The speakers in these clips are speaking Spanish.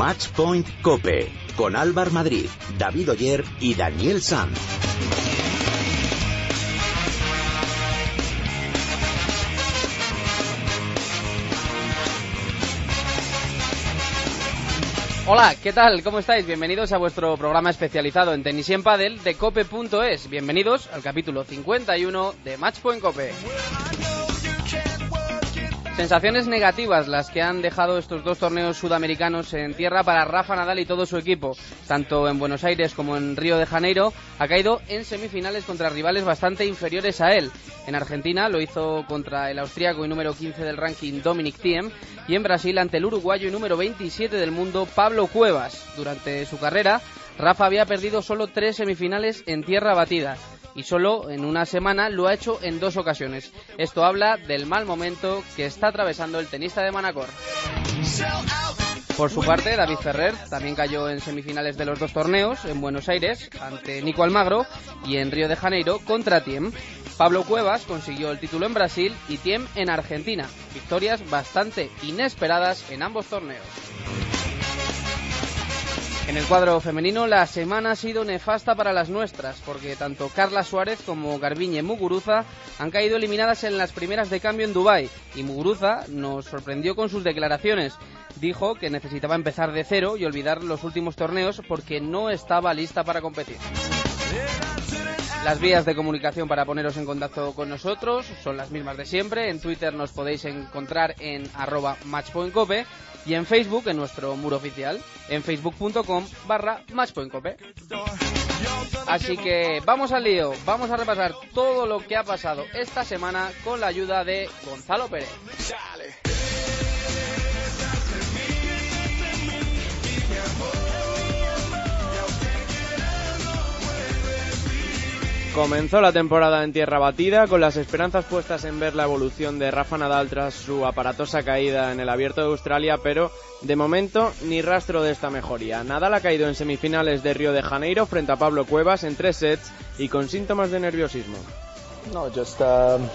Matchpoint Cope con Álvar Madrid, David Oyer y Daniel Sanz. Hola, ¿qué tal? ¿Cómo estáis? Bienvenidos a vuestro programa especializado en tenis y en pádel de cope.es. Bienvenidos al capítulo 51 de Matchpoint Cope. Sensaciones negativas las que han dejado estos dos torneos sudamericanos en tierra para Rafa Nadal y todo su equipo. Tanto en Buenos Aires como en Río de Janeiro ha caído en semifinales contra rivales bastante inferiores a él. En Argentina lo hizo contra el austríaco y número 15 del ranking Dominic Thiem y en Brasil ante el uruguayo y número 27 del mundo Pablo Cuevas. Durante su carrera, Rafa había perdido solo tres semifinales en tierra batida y solo en una semana lo ha hecho en dos ocasiones. Esto habla del mal momento que está atravesando el tenista de Manacor. Por su parte, David Ferrer también cayó en semifinales de los dos torneos, en Buenos Aires ante Nico Almagro y en Río de Janeiro contra Tiem. Pablo Cuevas consiguió el título en Brasil y Tiem en Argentina. Victorias bastante inesperadas en ambos torneos. En el cuadro femenino la semana ha sido nefasta para las nuestras, porque tanto Carla Suárez como Garbiñe Muguruza han caído eliminadas en las primeras de cambio en Dubái y Muguruza nos sorprendió con sus declaraciones. Dijo que necesitaba empezar de cero y olvidar los últimos torneos porque no estaba lista para competir. Las vías de comunicación para poneros en contacto con nosotros son las mismas de siempre. En Twitter nos podéis encontrar en arroba y en Facebook en nuestro muro oficial en facebook.com barra matchpointcope. Así que vamos al lío, vamos a repasar todo lo que ha pasado esta semana con la ayuda de Gonzalo Pérez. Comenzó la temporada en tierra batida con las esperanzas puestas en ver la evolución de Rafa Nadal tras su aparatosa caída en el Abierto de Australia, pero de momento ni rastro de esta mejoría. Nadal ha caído en semifinales de Río de Janeiro frente a Pablo Cuevas en tres sets y con síntomas de nerviosismo. No, just um.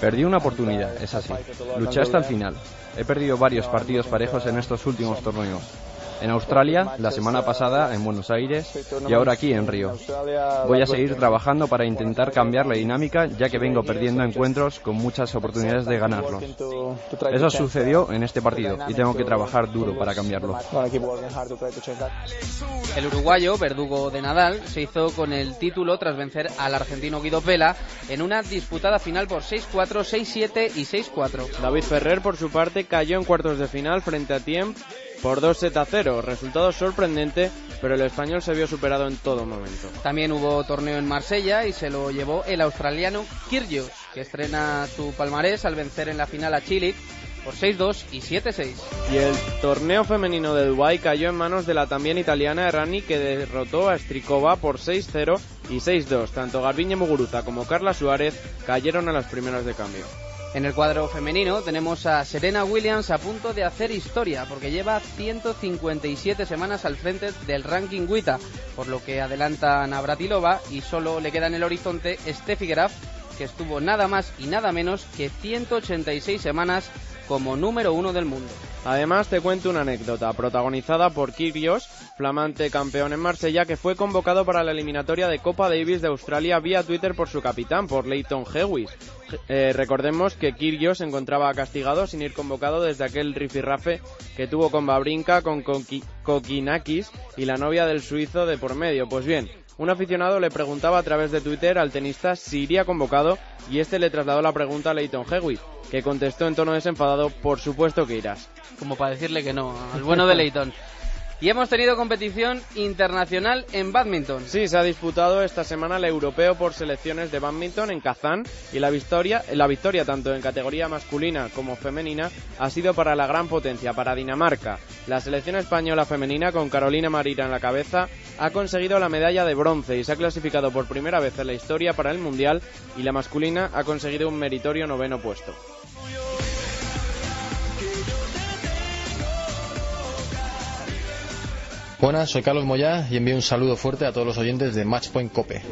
Perdí una oportunidad, es así. Luché hasta el final. He perdido varios partidos parejos en estos últimos torneos. En Australia, la semana pasada en Buenos Aires y ahora aquí en Río. Voy a seguir trabajando para intentar cambiar la dinámica ya que vengo perdiendo encuentros con muchas oportunidades de ganarlos. Eso sucedió en este partido y tengo que trabajar duro para cambiarlo. El uruguayo, verdugo de Nadal, se hizo con el título tras vencer al argentino Guido Pela en una disputada final por 6-4, 6-7 y 6-4. David Ferrer, por su parte, cayó en cuartos de final frente a Tiem por 2 7 a 0. Resultado sorprendente, pero el español se vio superado en todo momento. También hubo torneo en Marsella y se lo llevó el australiano Kyrgios, que estrena su palmarés al vencer en la final a Chile por 6-2 y 7-6. Y el torneo femenino de Dubái cayó en manos de la también italiana Errani que derrotó a Strikova por 6-0 y 6-2. Tanto Garbiñe Muguruza como Carla Suárez cayeron a las primeras de cambio. En el cuadro femenino tenemos a Serena Williams a punto de hacer historia porque lleva 157 semanas al frente del ranking WTA, por lo que adelanta Navratilova y solo le queda en el horizonte Steffi Graf, que estuvo nada más y nada menos que 186 semanas como número uno del mundo. Además, te cuento una anécdota protagonizada por Kyrgios, flamante campeón en Marsella, que fue convocado para la eliminatoria de Copa Davis de Australia vía Twitter por su capitán, por Leighton Hewitt. Eh, recordemos que Kyrgios se encontraba castigado sin ir convocado desde aquel rifirrafe que tuvo con Babrinka, con Kokinakis y la novia del suizo de por medio. Pues bien, un aficionado le preguntaba a través de Twitter al tenista si iría convocado y este le trasladó la pregunta a Leighton Hewitt, que contestó en tono desenfadado, por supuesto que irás. Como para decirle que no, al bueno de Leighton. Y hemos tenido competición internacional en badminton. Sí, se ha disputado esta semana el europeo por selecciones de badminton en Kazán y la victoria, la victoria tanto en categoría masculina como femenina ha sido para la gran potencia, para Dinamarca. La selección española femenina con Carolina Marina en la cabeza ha conseguido la medalla de bronce y se ha clasificado por primera vez en la historia para el Mundial y la masculina ha conseguido un meritorio noveno puesto. Buenas, soy Carlos Moyá y envío un saludo fuerte a todos los oyentes de Matchpoint Cope.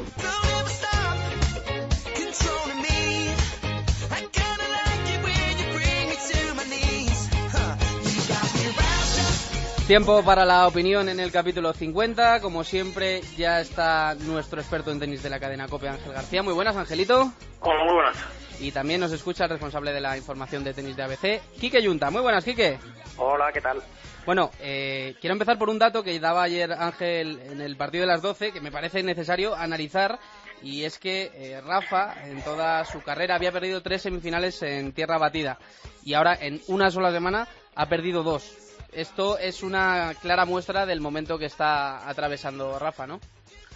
Tiempo para la opinión en el capítulo 50. Como siempre, ya está nuestro experto en tenis de la cadena COPE, Ángel García. Muy buenas, Angelito. Hola, muy buenas. Y también nos escucha el responsable de la información de tenis de ABC, Quique Yunta. Muy buenas, Quique. Hola, ¿qué tal? Bueno, eh, quiero empezar por un dato que daba ayer Ángel en el partido de las 12, que me parece necesario analizar, y es que eh, Rafa en toda su carrera había perdido tres semifinales en tierra batida, y ahora en una sola semana ha perdido dos. Esto es una clara muestra del momento que está atravesando Rafa, ¿no?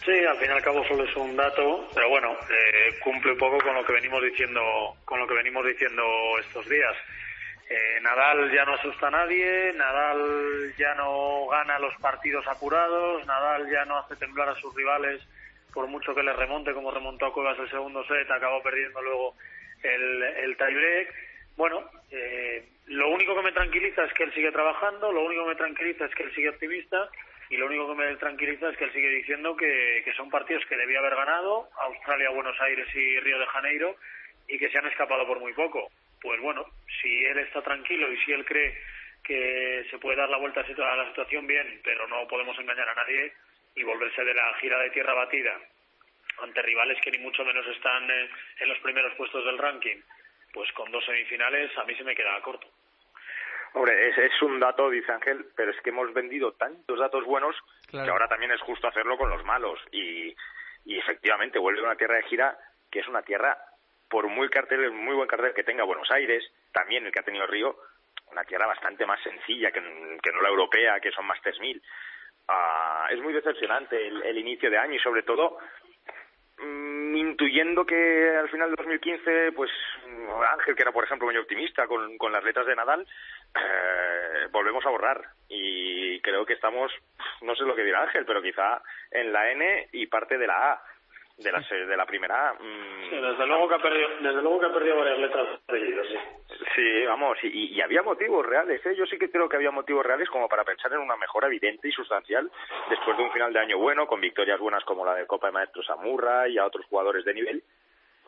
Sí, al fin y al cabo solo es un dato, pero bueno, eh, cumple un poco con lo que venimos diciendo, con lo que venimos diciendo estos días. Eh, Nadal ya no asusta a nadie, Nadal ya no gana los partidos apurados, Nadal ya no hace temblar a sus rivales por mucho que le remonte, como remontó a Cuevas el segundo set, acabó perdiendo luego el, el tiebreak. Bueno, eh, lo único que me tranquiliza es que él sigue trabajando, lo único que me tranquiliza es que él sigue optimista y lo único que me tranquiliza es que él sigue diciendo que son partidos que debía haber ganado, Australia, Buenos Aires y Río de Janeiro, y que se han escapado por muy poco pues bueno, si él está tranquilo y si él cree que se puede dar la vuelta a la situación, bien, pero no podemos engañar a nadie y volverse de la gira de tierra batida ante rivales que ni mucho menos están eh, en los primeros puestos del ranking, pues con dos semifinales a mí se me queda corto. Hombre, es, es un dato, dice Ángel, pero es que hemos vendido tantos datos buenos que ahora también es justo hacerlo con los malos. Y, y efectivamente vuelve a una tierra de gira que es una tierra por muy cartel, muy buen cartel que tenga Buenos Aires, también el que ha tenido Río, una tierra bastante más sencilla que, no la europea, que son más 3.000. Ah, es muy decepcionante el, inicio de año y sobre todo mm, intuyendo que al final de 2015, pues Ángel, que era por ejemplo muy optimista con, con las letras de Nadal, eh, volvemos a borrar y creo que estamos, no sé lo que dirá Ángel, pero quizá en la N y parte de la A de la de la primera mm, sí, desde luego que ha perdido desde luego que ha perdido varias letras sí. Sí vamos y, y, había motivos reales ¿eh? yo sí que creo que había motivos reales como para pensar en una mejora evidente y sustancial después de un final de año bueno con victorias buenas como la de Copa de Maestros Amurra y a otros jugadores de nivel.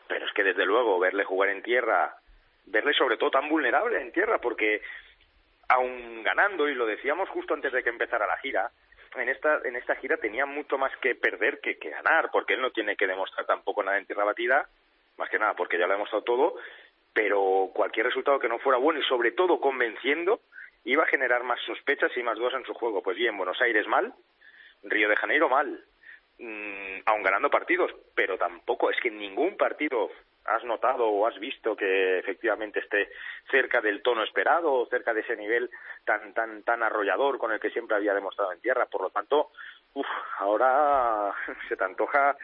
Pero es que desde luego verle jugar en tierra verle sobre todo tan vulnerable en tierra porque aun ganando y lo decíamos justo antes de que empezara la gira en esta, en esta gira tenía mucho más que perder que, que ganar, porque él no tiene que demostrar tampoco nada en tierra batida, más que nada porque ya lo ha demostrado todo, pero cualquier resultado que no fuera bueno y sobre todo convenciendo iba a generar más sospechas y más dudas en su juego. Pues bien, Buenos Aires mal, Río de Janeiro mal, mmm, aun ganando partidos, pero tampoco es que ningún partido has notado o has visto que efectivamente esté cerca del tono esperado cerca de ese nivel tan tan tan arrollador con el que siempre había demostrado en tierra por lo tanto uf, ahora se te antoja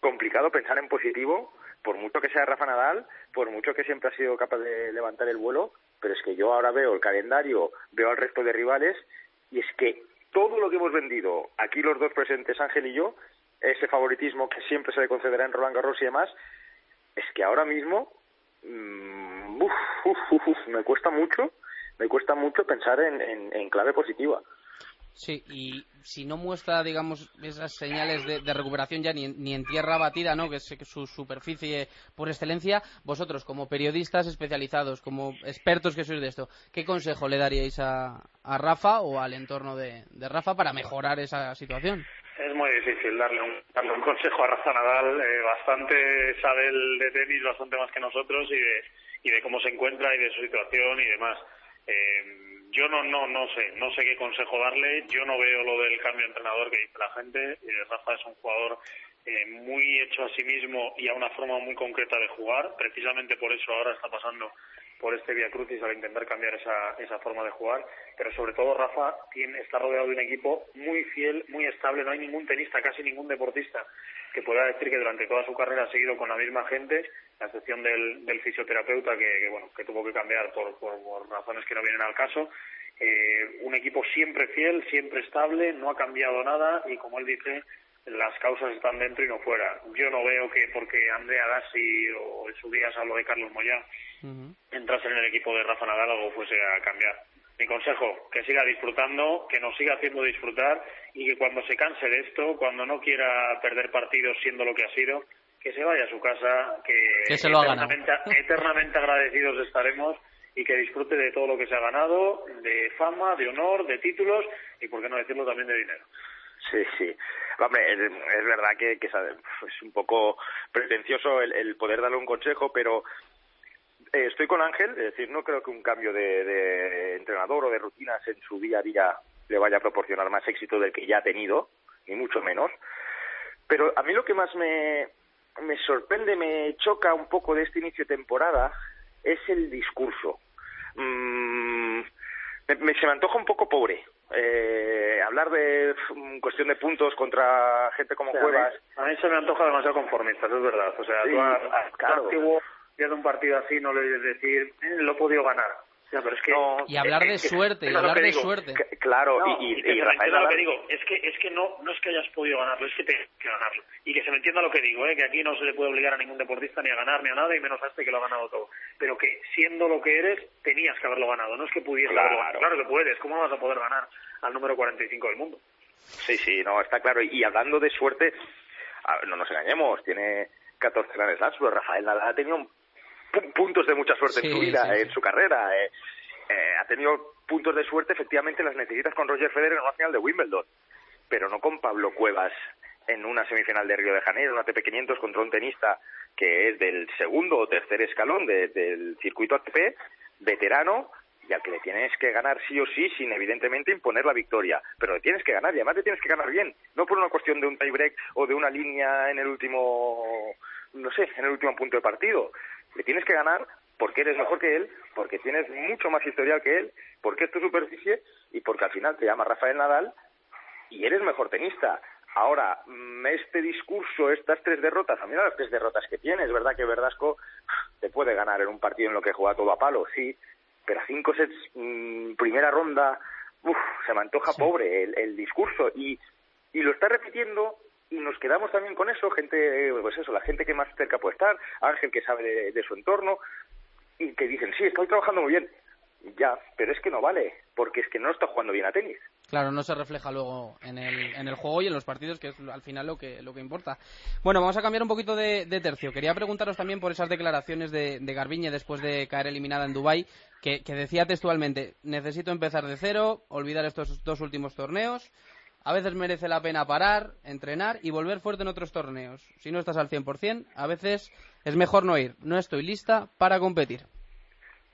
complicado pensar en positivo por mucho que sea Rafa Nadal por mucho que siempre ha sido capaz de levantar el vuelo pero es que yo ahora veo el calendario veo al resto de rivales y es que todo lo que hemos vendido aquí los dos presentes Ángel y yo ese favoritismo que siempre se le concederá en Roland Garros y demás es que ahora mismo mmm, me cuesta mucho, me cuesta mucho pensar en, en, clave positiva. Sí, y si no muestra, digamos, esas señales de, recuperación ya ni en, ni en, tierra batida, ¿no? Que es su superficie por excelencia, vosotros como periodistas especializados, como expertos que sois de esto, ¿qué consejo le daríais a, a Rafa o al entorno de, de Rafa para mejorar esa situación? Es muy difícil darle un, darle un consejo a Rafa Nadal. Eh, bastante sabe el de tenis, bastante más que nosotros y de, y de cómo se encuentra y de su situación y demás. Eh, yo no, no, no sé, no sé qué consejo darle. Yo no veo lo del cambio de entrenador que dice la gente. Eh, Rafa es un jugador eh, muy hecho a sí mismo y a una forma muy concreta de jugar. Precisamente por eso ahora está pasando por este Via Crucis al intentar cambiar esa, esa forma de jugar. Pero sobre todo Rafa tiene, está rodeado de un equipo muy fiel, muy estable. No hay ningún tenista, casi ningún deportista que pueda decir que durante toda su carrera ha seguido con la misma gente, a excepción del, del fisioterapeuta que, bueno, que tuvo que cambiar por, por, razones que no vienen al caso. Eh, un equipo siempre fiel, siempre estable, no ha cambiado nada y como él dice, las causas están dentro y no fuera. Yo no veo que porque Andrea Gassi o en su día salvo de Carlos Moyá entrasen en el equipo de Rafa Nadal algo fuese a cambiar. Mi consejo, que siga disfrutando, que nos siga haciendo disfrutar y que cuando se canse de esto, cuando no quiera perder partidos siendo lo que ha sido, que se vaya a su casa, que, se lo eternamente, eternamente agradecidos estaremos y que disfrute de todo lo que se ha ganado, de fama, de honor, de títulos y, por qué no decirlo, también de dinero. Sí, sí. Hombre, es, verdad que, que, es un poco pretencioso el, el poder darle un consejo, pero eh, estoy con Ángel, es decir, no creo que un cambio de, de, entrenador o de rutinas en su día a día le vaya a proporcionar más éxito del que ya ha tenido, ni mucho menos. Pero a mí lo que más me, me sorprende, me choca un poco de este inicio de temporada es el discurso. Mm, me, se me antoja un poco pobre. Eh, hablar de mm, cuestión de puntos contra gente como Cuevas. A mí, se me antoja demasiado conformista, eso es verdad. O sea, tú, claro. de un partido así no le decir, eh, lo he podido ganar y hablar de suerte, y hablar de suerte. claro, y, y, Rafael lo que digo, es que, es que no, no es que hayas podido ganarlo, es que tienes que ganarlo. Y que se me entienda lo que digo, ¿eh? que aquí no se le puede obligar a ningún deportista ni a ganar ni a nada, y menos a este que lo ha ganado todo. Pero que siendo lo que eres, tenías que haberlo ganado, no es que pudieras claro. haberlo Claro que puedes, ¿cómo vas a poder ganar al número 45 del mundo? Sí, sí, no, está claro. Y hablando de suerte, no nos engañemos, tiene 14 grandes slams, pero Rafael Nadal ha tenido puntos de mucha suerte en su vida, en su carrera. Eh eh, ha tenido puntos de suerte, efectivamente las necesitas con Roger Federer en una final de Wimbledon, pero no con Pablo Cuevas en una semifinal de Río de Janeiro, una ATP500 contra un tenista que es del segundo o tercer escalón del circuito ATP, veterano, y al que le tienes que ganar sí o sí, sin evidentemente imponer la victoria. Pero le tienes que ganar y además le tienes que ganar bien, no por una cuestión de un tiebreak o de una línea en el último, no sé, en el último punto de partido. Le tienes que ganar porque eres mejor que él, porque tienes mucho más historial que él, porque es tu superficie y porque al final te llama Rafael Nadal y eres mejor tenista. Ahora, mm, este discurso, estas tres derrotas, a mí las tres derrotas que tienes, ¿verdad? Que Verdasco te puede ganar en un partido en lo que juega todo a palo, sí, pero a cinco sets, mm, primera ronda, uf, se me antoja pobre el, discurso y, y lo está repitiendo y nos quedamos también con eso, gente, pues eso, la gente que más cerca puede estar, Ángel que sabe de su entorno, y que dicen, sí, estoy trabajando muy bien. Ya, pero es que no vale, porque es que no está jugando bien a tenis. Claro, no se refleja luego en el, en el juego y en los partidos, que es al final lo que, lo que importa. Bueno, vamos a cambiar un poquito de, tercio. Quería preguntaros también por esas declaraciones de, de Garbiñe después de caer eliminada en Dubái, que decía textualmente, necesito empezar de cero, olvidar estos dos últimos torneos, a veces merece la pena parar, entrenar y volver fuerte en otros torneos. Si no estás al 100%, a veces es mejor no ir. No estoy lista para competir.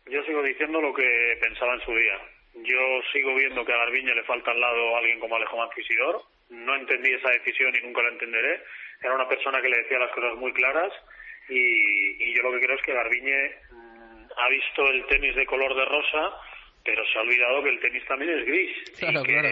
Yo sigo diciendo lo que pensaba en su día. Yo sigo viendo que a Garbiñe le falta al lado alguien como Alejo Manquisidor. No entendí esa decisión y nunca la entenderé. Era una persona que le decía las cosas muy claras y, yo lo que creo es que Garbiñe mm, ha visto el tenis de color de rosa, pero se ha olvidado que el tenis también es gris. Claro, claro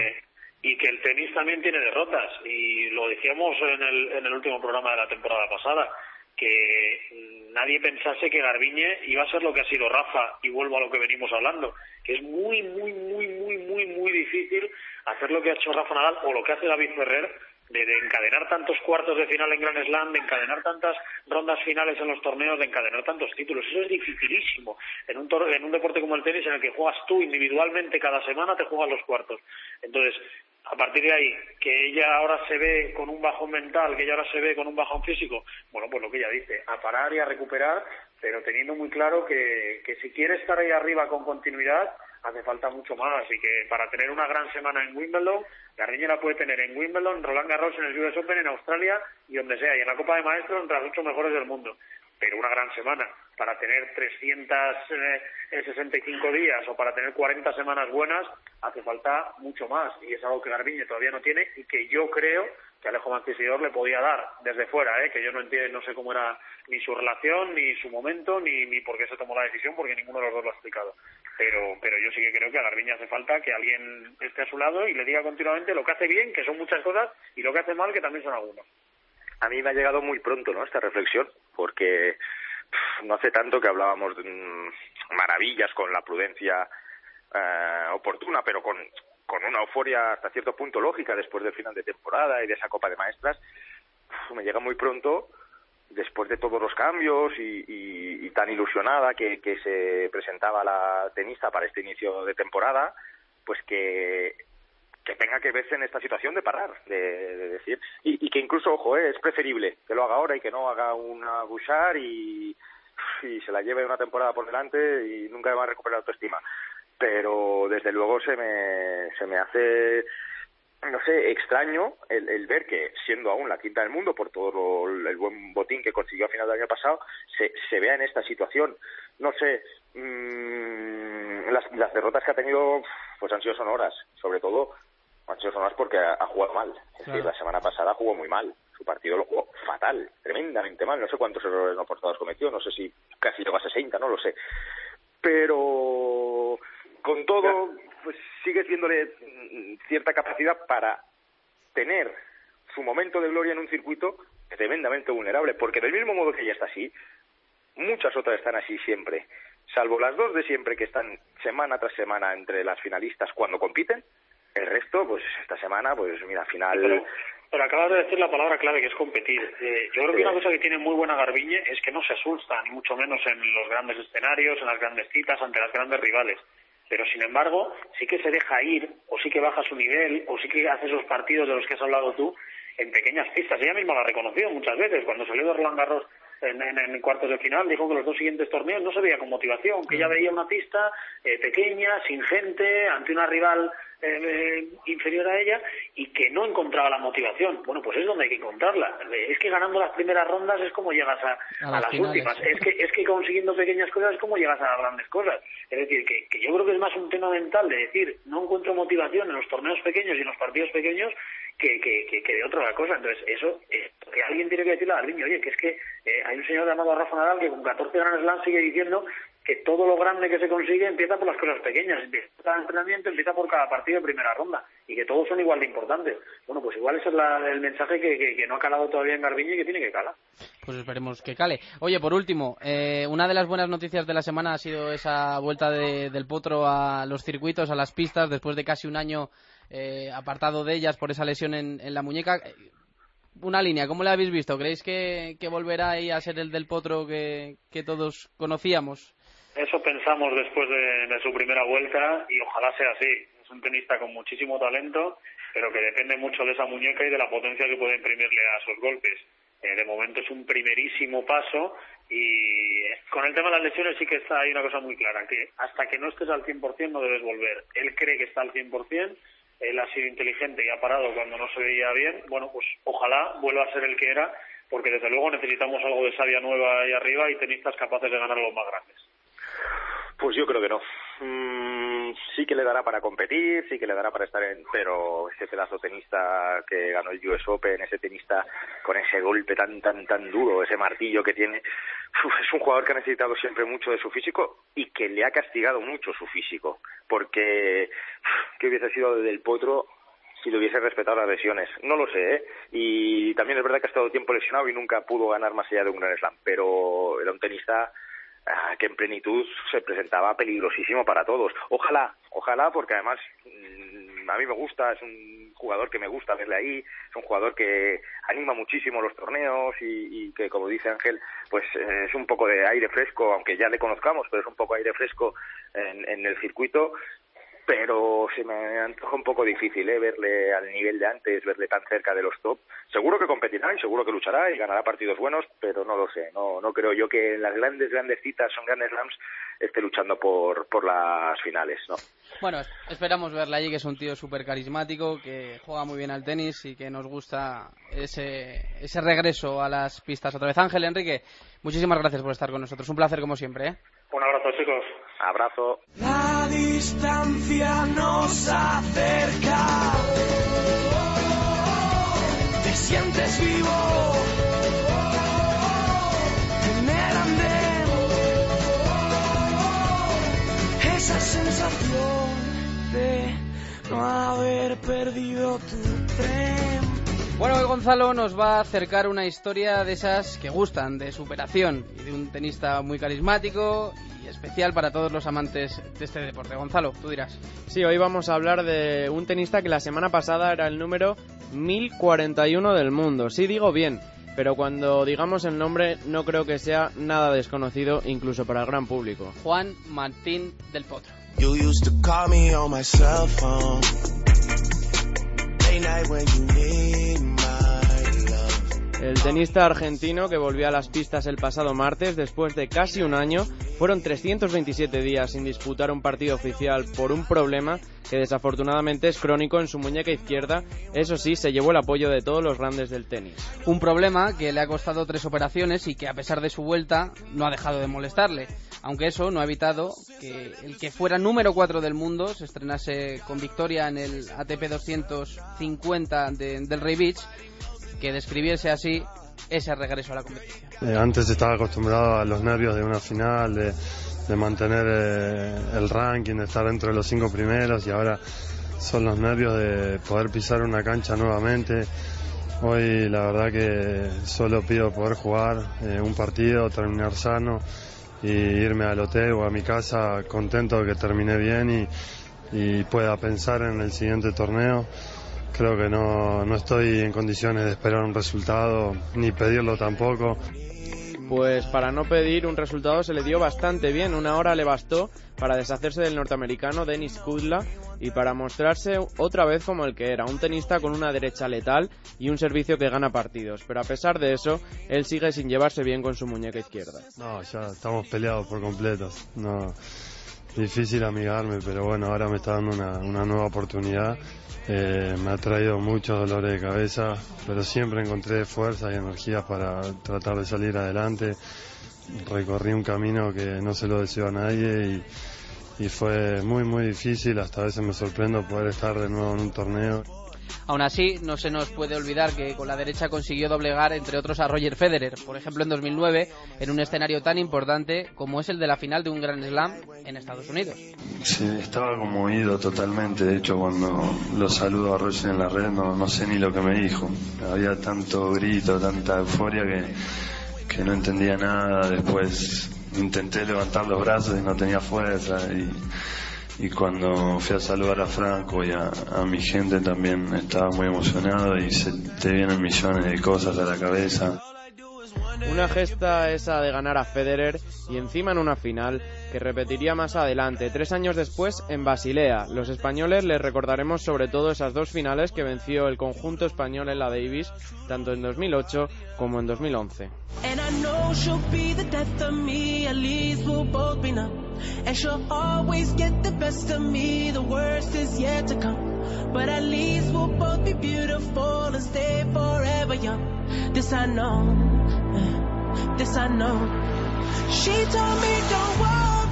y que el tenis también tiene derrotas. Y lo decíamos en el, en el último programa de la temporada pasada, que nadie pensase que Garbiñe iba a ser lo que ha sido Rafa, y vuelvo a lo que venimos hablando, que es muy, muy, muy, muy, muy, muy difícil hacer lo que ha hecho Rafa Nadal o lo que hace David Ferrer de, encadenar tantos cuartos de final en Grand Slam, de encadenar tantas rondas finales en los torneos, de encadenar tantos títulos. Eso es dificilísimo. En un, en un deporte como el tenis, en el que juegas tú individualmente cada semana, te juegas los cuartos. Entonces, a partir de ahí, que ella ahora se ve con un bajón mental, que ella ahora se ve con un bajón físico, bueno, pues lo que ella dice, a parar y a recuperar, pero teniendo muy claro que, que si quiere estar ahí arriba con continuidad, hace falta mucho más y que para tener una gran semana en Wimbledon, Garbiñe la puede tener en Wimbledon, Roland Garros en el US Open, en Australia y donde sea, y en la Copa de Maestros entre los ocho mejores del mundo. Pero una gran semana, para tener 365 eh, días o para tener 40 semanas buenas, hace falta mucho más. Y es algo que Garbiñe todavía no tiene y que yo creo que Alejo Manquisidor le podía dar desde fuera, ¿eh? que yo no entiendo, no sé cómo era ni su relación, ni su momento, ni, ni por qué se tomó la decisión, porque ninguno de los dos lo ha explicado pero, pero yo sí que creo que a Garbiñe hace falta que alguien esté a su lado y le diga continuamente lo que hace bien, que son muchas cosas, y lo que hace mal, que también son algunos. A mí me ha llegado muy pronto ¿no? esta reflexión, porque no hace tanto que hablábamos de mm, maravillas con la prudencia eh, oportuna, pero con, con una euforia hasta cierto punto lógica después del final de temporada y de esa Copa de Maestras. me llega muy pronto después de todos los cambios y, tan ilusionada que, se presentaba la tenista para este inicio de temporada, pues que, que tenga que verse en esta situación de parar, de, decir, y, que incluso, ojo, eh, es preferible que lo haga ahora y que no haga una Bouchard y y se la lleve una temporada por delante y nunca va a recuperar autoestima. Pero desde luego se me, se me hace no sé, extraño el, el, ver que, siendo aún la quinta del mundo por todo el buen botín que consiguió a final del año pasado, se, se vea en esta situación. No sé, mmm, las, las derrotas que ha tenido pues han sido sonoras, sobre todo han sido sonoras porque ha, ha jugado mal. Es decir, la semana pasada jugó muy mal. Su partido lo jugó fatal, tremendamente mal. No sé cuántos errores no portados cometió, no sé si casi llegó a 60, no lo sé. Pero con todo, pues sigues viéndole cierta capacidad para tener su momento de gloria en un circuito tremendamente vulnerable, porque del mismo modo que ella está así, muchas otras están así siempre, salvo las dos de siempre que están semana tras semana entre las finalistas cuando compiten, el resto, pues esta semana, pues mira, final... Pero, pero acabas de decir la palabra clave que es competir. Eh, yo creo que una cosa que tiene muy buena Garbiñe es que no se asusta, ni mucho menos en los grandes escenarios, en las grandes citas, ante las grandes rivales pero sin embargo sí que se deja ir o sí que baja su nivel o sí que hace esos partidos de los que has hablado tú en pequeñas pistas. Ella misma lo ha reconocido muchas veces. Cuando salió de Roland Garros en, en, en, cuartos de final, dijo que los dos siguientes torneos no se veía con motivación, que ella veía una pista eh, pequeña, sin gente, ante una rival eh, inferior a ella y que no encontraba la motivación. Bueno, pues es donde hay que encontrarla. Es que ganando las primeras rondas es como llegas a, a, a las, últimas. Es que es que consiguiendo pequeñas cosas es como llegas a las grandes cosas. Es decir, que, que yo creo que es más un tema mental de decir, no encuentro motivación en los torneos pequeños y en los partidos pequeños que, que, que, de otra cosa. Entonces, eso, eh, que alguien tiene que decirle al niño, oye, que es que eh, hay un señor llamado Rafa Nadal que con 14 Grand Slam sigue diciendo que todo lo grande que se consigue empieza por las cosas pequeñas, empieza cada entrenamiento, empieza por cada partido de primera ronda y que todos son igual de importantes. Bueno, pues igual ese es la, el mensaje que, que, no ha calado todavía en Garbiñe y que tiene que calar. Pues esperemos que cale. Oye, por último, eh, una de las buenas noticias de la semana ha sido esa vuelta de, del Potro a los circuitos, a las pistas, después de casi un año eh, apartado de ellas por esa lesión en, la muñeca una línea, ¿cómo la habéis visto? ¿Creéis que, que volverá ahí a ser el del potro que, que todos conocíamos? Eso pensamos después de, su primera vuelta y ojalá sea así. Es un tenista con muchísimo talento, pero que depende mucho de esa muñeca y de la potencia que puede imprimirle a sus golpes. Eh, de momento es un primerísimo paso y con el tema de las lesiones sí que está ahí una cosa muy clara, que hasta que no estés al 100% no debes volver. Él cree que está al 100%, él ha sido inteligente y ha parado cuando no se veía bien. Bueno, pues ojalá vuelva a ser el que era, porque desde luego necesitamos algo de savia nueva ahí arriba y tenistas capaces de ganar los más grandes. Pues yo creo que no. Mm, sí que le dará para competir, sí que le dará para estar en, pero ese pedazo tenista que ganó el US Open, ese tenista con ese golpe tan tan tan duro, ese martillo que tiene, es un jugador que ha necesitado siempre mucho de su físico y que le ha castigado mucho su físico, porque que hubiese sido del potro si le hubiese respetado las lesiones. No lo sé, ¿eh? Y también es verdad que ha estado tiempo lesionado y nunca pudo ganar más allá de un Grand Slam, pero era un tenista que en plenitud se presentaba peligrosísimo para todos. Ojalá, ojalá, porque además a mí me gusta, es un jugador que me gusta verle ahí, es un jugador que anima muchísimo los torneos y, y que, como dice Ángel, pues eh, es un poco de aire fresco, aunque ya le conozcamos, pero es un poco aire fresco en, en el circuito pero se me antoja un poco difícil ¿eh? verle al nivel de antes, verle tan cerca de los top. Seguro que competirá y seguro que luchará y ganará partidos buenos, pero no lo sé. No, no creo yo que en las grandes, grandes citas son grandes slams esté luchando por, por las finales, ¿no? Bueno, esperamos verle allí, que es un tío súper carismático, que juega muy bien al tenis y que nos gusta ese, ese regreso a las pistas otra vez. Ángel, Enrique, muchísimas gracias por estar con nosotros. Un placer como siempre, ¿eh? Un abrazo, chicos. Abrazo. La distancia nos acerca. Te sientes vivo. En el andén. Esa sensación de no haber perdido tu tren. Bueno, hoy Gonzalo nos va a acercar una historia de esas que gustan, de superación y de un tenista muy carismático y especial para todos los amantes de este deporte. Gonzalo, tú dirás. Sí, hoy vamos a hablar de un tenista que la semana pasada era el número 1041 del mundo. Sí, digo bien, pero cuando digamos el nombre no creo que sea nada desconocido incluso para el gran público. Juan Martín del Potro. You used to call me on my cell phone. El tenista argentino que volvió a las pistas el pasado martes después de casi un año fueron 327 días sin disputar un partido oficial por un problema que desafortunadamente es crónico en su muñeca izquierda. Eso sí, se llevó el apoyo de todos los grandes del tenis. Un problema que le ha costado tres operaciones y que a pesar de su vuelta no ha dejado de molestarle. Aunque eso no ha evitado que el que fuera número 4 del mundo se estrenase con victoria en el ATP 250 de- del Rey Beach, que describiese así ese regreso a la competición. Eh, antes estaba acostumbrado a los nervios de una final, de, de mantener eh, el ranking, de estar dentro de los cinco primeros y ahora son los nervios de poder pisar una cancha nuevamente. Hoy la verdad que solo pido poder jugar eh, un partido, terminar sano y irme al hotel o a mi casa contento de que terminé bien y, y pueda pensar en el siguiente torneo. Creo que no, no estoy en condiciones de esperar un resultado ni pedirlo tampoco. Pues para no pedir un resultado se le dio bastante bien, una hora le bastó para deshacerse del norteamericano Denis Kudla y para mostrarse otra vez como el que era, un tenista con una derecha letal y un servicio que gana partidos. Pero a pesar de eso, él sigue sin llevarse bien con su muñeca izquierda. No, ya estamos peleados por completo. No, difícil amigarme, pero bueno, ahora me está dando una, una nueva oportunidad. Eh, me ha traído muchos dolores de cabeza, pero siempre encontré fuerza y energías para tratar de salir adelante. Recorrí un camino que no se lo deseo a nadie y, y fue muy muy difícil, hasta veces me sorprendo poder estar de nuevo en un torneo. Aún así, no se nos puede olvidar que con la derecha consiguió doblegar, entre otros, a Roger Federer, por ejemplo, en 2009, en un escenario tan importante como es el de la final de un Grand Slam en Estados Unidos. Sí, estaba conmovido totalmente. De hecho, cuando lo saludo a Roger en la red, no, sé ni lo que me dijo. Había tanto grito, tanta euforia que, que no entendía nada. Después intenté levantar los brazos y no tenía fuerza. Y cuando fui a saludar a Franco y a, mi gente también estaba muy emocionado y se te vienen millones de cosas a la cabeza. Una gesta esa de ganar a Federer y encima en una final que repetiría más adelante, tres años después en Basilea. Los españoles les recordaremos sobre todo esas dos finales que venció el conjunto español en la Davis, tanto en 2008 como en 2011. And I know she'll be the death of me, at least we'll both be numb. And she'll always get the best of me, the worst is yet to come. But at least we'll both be beautiful and stay forever young.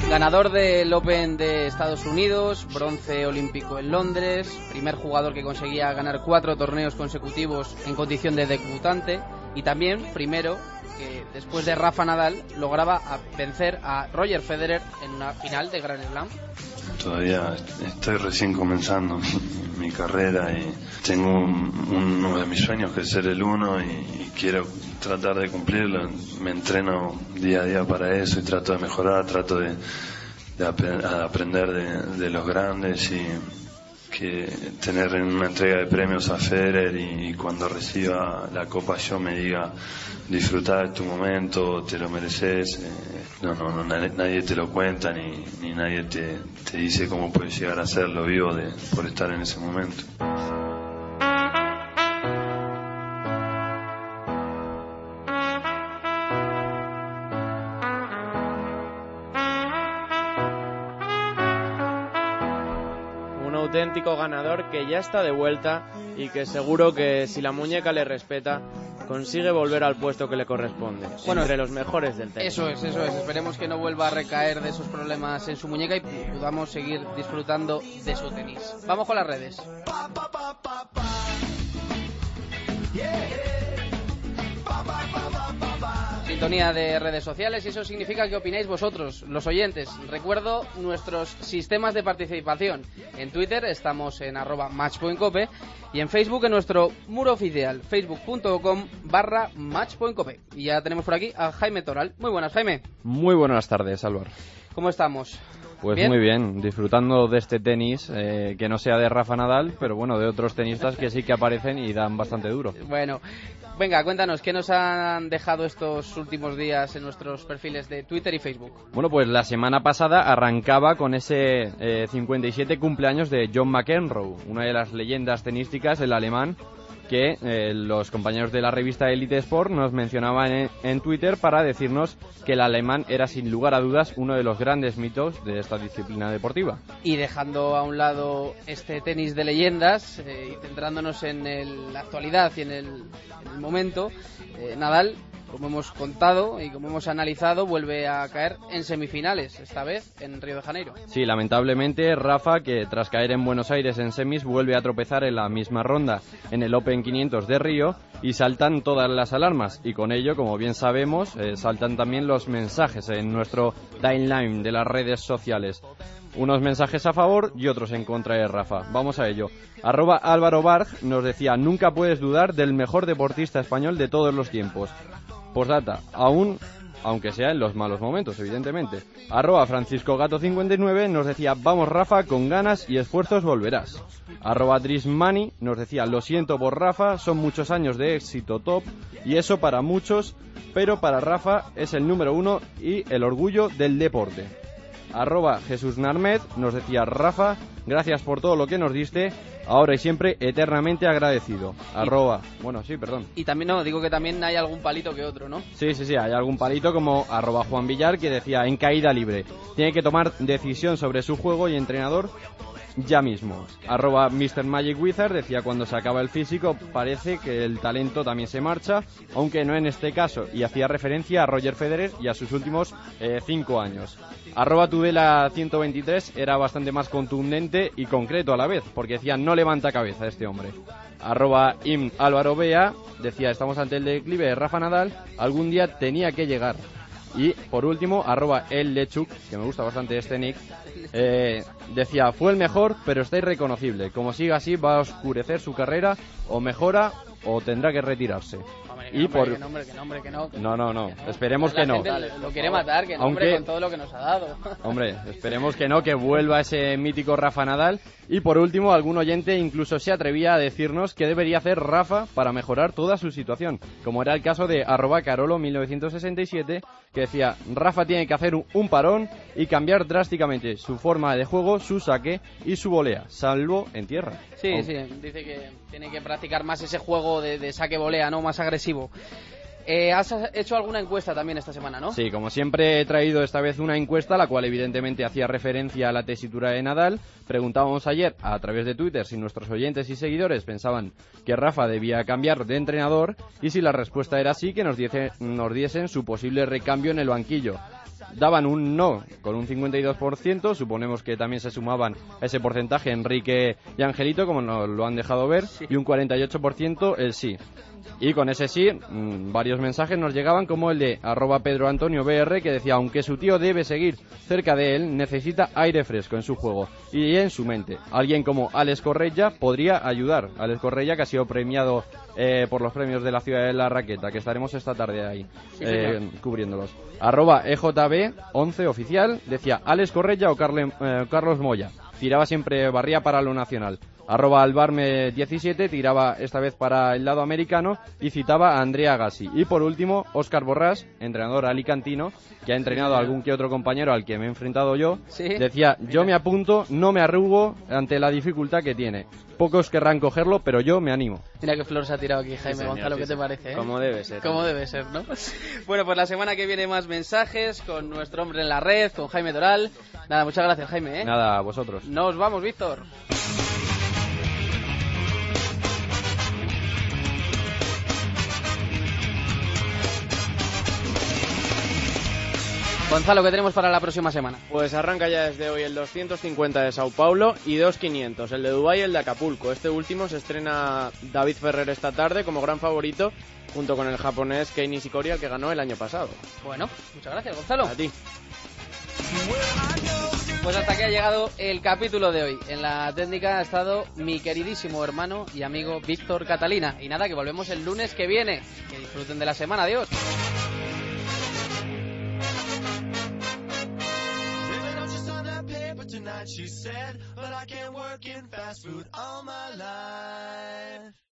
Ganador del Open de Estados Unidos, bronce olímpico en Londres, primer jugador que conseguía ganar cuatro torneos consecutivos en condición de debutante y también primero que después de Rafa Nadal lograba vencer a Roger Federer en una final de Grand Slam. Todavía estoy recién comenzando mi, mi carrera y tengo un- uno de mis sueños que es ser el uno y, quiero tratar de cumplirlo. Me entreno día a día para eso y trato de mejorar, trato de, aprender de, de los grandes y que tener en una entrega de premios a Federer y, cuando reciba la copa yo me diga disfrutar tu momento, te lo mereces. eh, no, no, no, nadie, nadie te lo cuenta ni, ni nadie te, te dice cómo puedes llegar a serlo vivo de, por estar en ese momento. Auténtico ganador que ya está de vuelta y que seguro que si la muñeca le respeta consigue volver al puesto que le corresponde, Bueno, entre los mejores del tenis. Eso es, eso es. Esperemos que no vuelva a recaer de esos problemas en su muñeca y podamos seguir disfrutando de su tenis. Vamos con las redes. Sintonía de redes sociales y eso significa que opináis vosotros, los oyentes. Recuerdo nuestros sistemas de participación. En Twitter estamos en arroba matchpointcope y en Facebook en nuestro muro oficial, facebook.com barra matchpointcope. Y ya tenemos por aquí a Jaime Toral. Muy buenas, Jaime. Muy buenas tardes, Álvaro. ¿Cómo estamos? Pues ¿Bien? muy bien, disfrutando de este tenis, eh, que no sea de Rafa Nadal, pero bueno, de otros tenistas que sí que aparecen y dan bastante duro. Bueno, venga, cuéntanos, ¿qué nos han dejado estos últimos días en nuestros perfiles de Twitter y Facebook? Bueno, pues la semana pasada arrancaba con ese eh, 57 cumpleaños de John McEnroe, una de las leyendas tenísticas, el alemán, que eh, los compañeros de la revista Elite Sport nos mencionaban en, Twitter para decirnos que el alemán era sin lugar a dudas uno de los grandes mitos de esta disciplina deportiva. Y dejando a un lado este tenis de leyendas eh, y centrándonos en la actualidad y en el, en el momento, eh, Nadal como hemos contado y como hemos analizado, vuelve a caer en semifinales, esta vez en Río de Janeiro. Sí, lamentablemente Rafa, que tras caer en Buenos Aires en semis, vuelve a tropezar en la misma ronda en el Open 500 de Río y saltan todas las alarmas. Y con ello, como bien sabemos, eh, saltan también los mensajes en nuestro timeline de las redes sociales. Unos mensajes a favor y otros en contra de Rafa. Vamos a ello. Arroba Álvaro Barg nos decía, nunca puedes dudar del mejor deportista español de todos los tiempos. Postdata, aún, aunque sea en los malos momentos, evidentemente. Arroba Francisco Gato 59 nos decía, vamos Rafa, con ganas y esfuerzos volverás. Arroba Drismani nos decía, lo siento por Rafa, son muchos años de éxito top y eso para muchos, pero para Rafa es el número uno y el orgullo del deporte. Arroba Jesús Narmed nos decía, Rafa, gracias por todo lo que nos diste, ahora y siempre eternamente agradecido. Arroba, bueno, sí, perdón. Y también, no, digo que también hay algún palito que otro, ¿no? Sí, sí, sí, hay algún palito como arroba Juan Villar que decía, en caída libre, tiene que tomar decisión sobre su juego y entrenador ya mismo. Arroba Mr. Magic Wizard decía cuando se acaba el físico parece que el talento también se marcha, aunque no en este caso, y hacía referencia a Roger Federer y a sus últimos eh, cinco años. Arroba Tudela 123 era bastante más contundente y concreto a la vez, porque decía no levanta cabeza este hombre. Arroba Im Álvaro decía estamos ante el declive de Rafa Nadal, algún día tenía que llegar. Y por último, arroba el Lechuk, que me gusta bastante este nick, eh, decía, fue el mejor, pero está irreconocible. Como siga así, va a oscurecer su carrera, o mejora, o tendrá que retirarse. Hombre, y por... que nombre, que nombre, que no. No, no, no. Esperemos que no. Lo quiere matar, que nombre Aunque- con todo lo que nos ha dado. Hombre, esperemos que no, que vuelva ese mítico Rafa Nadal. Y por último, algún oyente incluso se atrevía a decirnos qué debería hacer Rafa para mejorar toda su situación, como era el caso de arroba carolo1967, que decía, Rafa tiene que hacer un, parón y cambiar drásticamente su forma de juego, su saque y su volea, salvo en tierra. Sí, sí, dice que tiene que practicar más ese juego de, de saque volea, ¿no? Más agresivo. Eh, has hecho alguna encuesta también esta semana, ¿no? Sí, como siempre he traído esta vez una encuesta, la cual evidentemente hacía referencia a la tesitura de Nadal. Preguntábamos ayer a través de Twitter si nuestros oyentes y seguidores pensaban que Rafa debía cambiar de entrenador y si la respuesta era sí, que nos, nos diesen su posible recambio en el banquillo. Daban un no con un 52%, suponemos que también se sumaban a ese porcentaje Enrique y Angelito, como nos lo han dejado ver, y un 48% el sí. Y con ese sí, mm, varios mensajes nos llegaban como el de arroba Pedro Antonio BR que decía, aunque su tío debe seguir cerca de él, necesita aire fresco en su juego y en su mente. Alguien como Alex Correia podría ayudar. Alex Correia que ha sido premiado eh, por los premios de la ciudad de la raqueta, que estaremos esta tarde ahí Sí, eh, cubriéndolos. Arroba E EJB11 oficial decía Alex Correia o Carle- eh, Carlos Moya. Tiraba siempre, barría para lo nacional. Arroba Albarme17 tiraba esta vez para el lado americano y citaba a Andrea Gassi. Y por último, Óscar Borrás, entrenador alicantino, que ha entrenado a algún que otro compañero al que me he enfrentado yo, Sí. decía, yo me apunto, no me arrugo ante la dificultad que tiene. Pocos querrán cogerlo, pero yo me animo. Mira qué flor se ha tirado aquí, Jaime Gonzalo, sí, ¿qué te parece? eh? Como debe ser. Como debe ser, ¿no? Bueno, pues la semana que viene más mensajes con nuestro hombre en la red, con Jaime Doral. Nada, muchas gracias, Jaime, ¿eh? Nada, a vosotros. Nos vamos, Víctor. Gonzalo, ¿qué tenemos para la próxima semana? Pues arranca ya desde hoy el 250 de Sao Paulo y 2500, el de Dubái y el de Acapulco. Este último se estrena David Ferrer esta tarde como gran favorito, junto con el japonés Kei Nishikori, al que ganó el año pasado. Bueno, muchas gracias, Gonzalo. A ti. Pues hasta aquí ha llegado el capítulo de hoy. En la técnica ha estado mi queridísimo hermano y amigo Víctor Catalina. Y nada, que volvemos el lunes que viene. Que disfruten de la semana. Adiós. She said. But I can't work in fast food all my life.